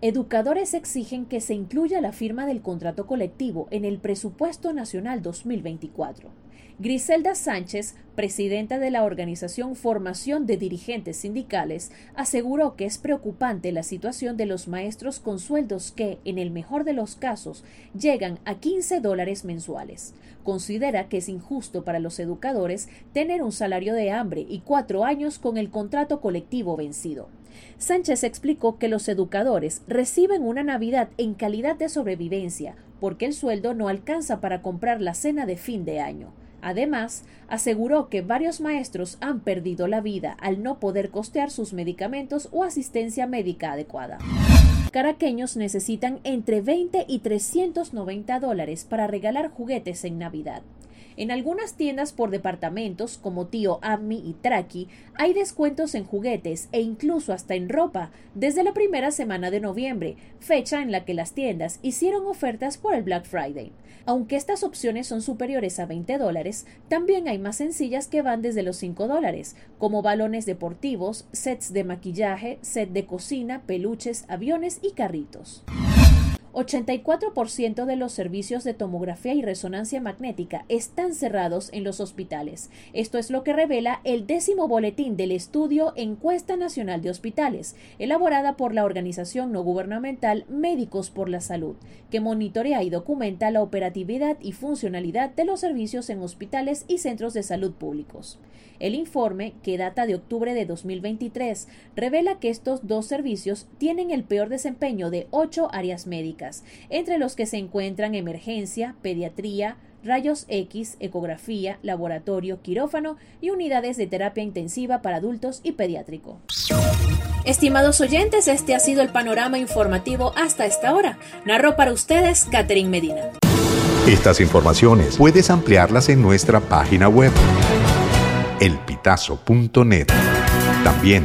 Educadores exigen que se incluya la firma del contrato colectivo en el Presupuesto Nacional 2024. Griselda Sánchez, presidenta de la organización Formación de Dirigentes Sindicales, aseguró que es preocupante la situación de los maestros con sueldos que, en el mejor de los casos, llegan a 15 dólares mensuales. Considera que es injusto para los educadores tener un salario de hambre y cuatro años con el contrato colectivo vencido. Sánchez explicó que los educadores reciben una Navidad en calidad de sobrevivencia porque el sueldo no alcanza para comprar la cena de fin de año. Además, aseguró que varios maestros han perdido la vida al no poder costear sus medicamentos o asistencia médica adecuada. Caraqueños necesitan entre 20 y 390 dólares para regalar juguetes en Navidad. En algunas tiendas por departamentos, como Tío Ammi y Traki, hay descuentos en juguetes e incluso hasta en ropa desde la primera semana de noviembre, fecha en la que las tiendas hicieron ofertas por el Black Friday. Aunque estas opciones son superiores a 20 dólares, también hay más sencillas que van desde los 5 dólares, como balones deportivos, sets de maquillaje, set de cocina, peluches, aviones y carritos. 84% de los servicios de tomografía y resonancia magnética están cerrados en los hospitales. Esto es lo que revela el décimo boletín del estudio Encuesta Nacional de Hospitales, elaborada por la organización no gubernamental Médicos por la Salud, que monitorea y documenta la operatividad y funcionalidad de los servicios en hospitales y centros de salud públicos. El informe, que data de octubre de 2023, revela que estos dos servicios tienen el peor desempeño de ocho áreas médicas, entre los que se encuentran emergencia, pediatría, rayos X, ecografía, laboratorio, quirófano y unidades de terapia intensiva para adultos y pediátrico. Estimados oyentes, este ha sido el panorama informativo hasta esta hora. Narró para ustedes Catherine Medina. Estas informaciones puedes ampliarlas en nuestra página web elpitazo.net. También